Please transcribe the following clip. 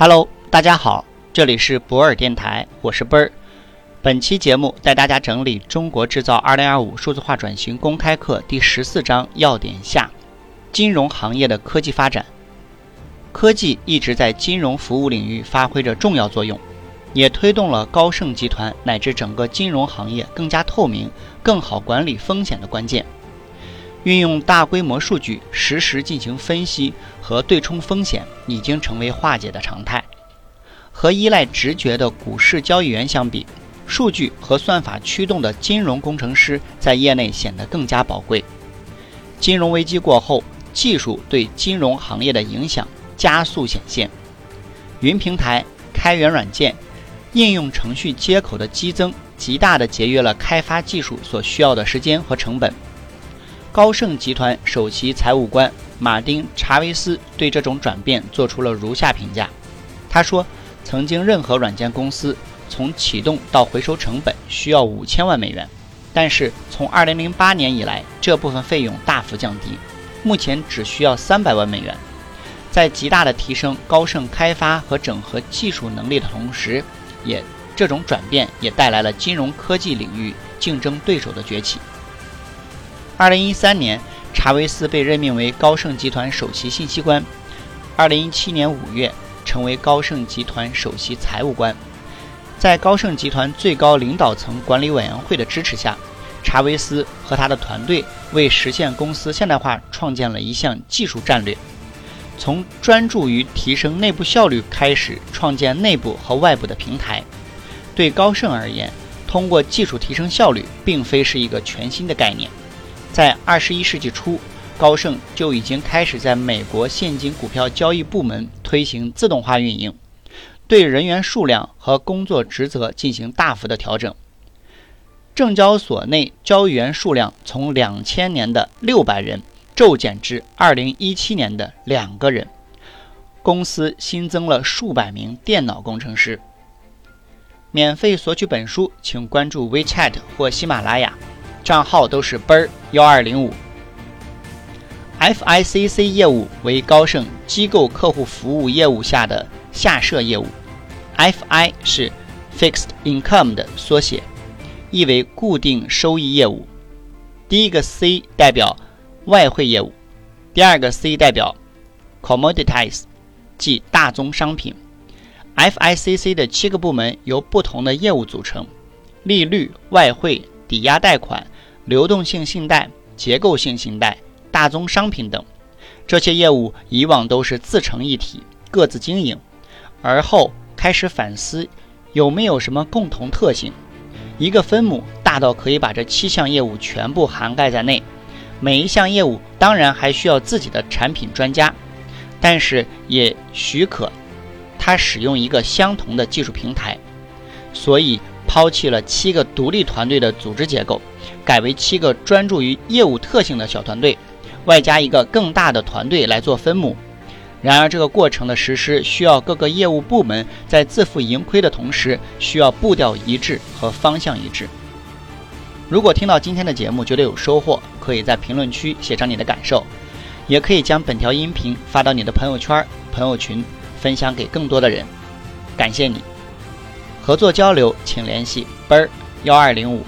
Hello，大家好，这里是博尔电台，我是奔儿。本期节目带大家整理《中国制造2025数字化转型公开课》第十四章要点下：金融行业的科技发展。科技一直在金融服务领域发挥着重要作用，也推动了高盛集团乃至整个金融行业更加透明、更好管理风险的关键。运用大规模数据实时进行分析和对冲风险，已经成为化解的常态。和依赖直觉的股市交易员相比，数据和算法驱动的金融工程师在业内显得更加宝贵。金融危机过后，技术对金融行业的影响加速显现。云平台、开源软件、应用程序接口的激增，极大地节约了开发技术所需要的时间和成本。高盛集团首席财务官马丁·查韦斯对这种转变做出了如下评价：他说，曾经任何软件公司从启动到回收成本需要五千万美元，但是从2008年以来，这部分费用大幅降低，目前只需要三百万美元。在极大的提升高盛开发和整合技术能力的同时，也这种转变也带来了金融科技领域竞争对手的崛起。二零一三年，查韦斯被任命为高盛集团首席信息官。二零一七年五月，成为高盛集团首席财务官。在高盛集团最高领导层管理委员会的支持下，查韦斯和他的团队为实现公司现代化创建了一项技术战略，从专注于提升内部效率开始，创建内部和外部的平台。对高盛而言，通过技术提升效率，并非是一个全新的概念。在二十一世纪初，高盛就已经开始在美国现金股票交易部门推行自动化运营，对人员数量和工作职责进行大幅的调整。证交所内交易员数量从两千年的六百人骤减至二零一七年的两个人，公司新增了数百名电脑工程师。免费索取本书，请关注 WeChat 或喜马拉雅。账号都是奔儿幺二零五。FICC 业务为高盛机构客户服务业务下的下设业务，FI 是 Fixed Income 的缩写，意为固定收益业务。第一个 C 代表外汇业务，第二个 C 代表 Commodities，即大宗商品。FICC 的七个部门由不同的业务组成：利率、外汇、抵押贷款。流动性信贷、结构性信贷、大宗商品等，这些业务以往都是自成一体，各自经营，而后开始反思有没有什么共同特性。一个分母大到可以把这七项业务全部涵盖在内，每一项业务当然还需要自己的产品专家，但是也许可他使用一个相同的技术平台，所以抛弃了七个独立团队的组织结构。改为七个专注于业务特性的小团队，外加一个更大的团队来做分母。然而，这个过程的实施需要各个业务部门在自负盈亏的同时，需要步调一致和方向一致。如果听到今天的节目觉得有收获，可以在评论区写上你的感受，也可以将本条音频发到你的朋友圈、朋友群，分享给更多的人。感谢你！合作交流，请联系奔儿幺二零五。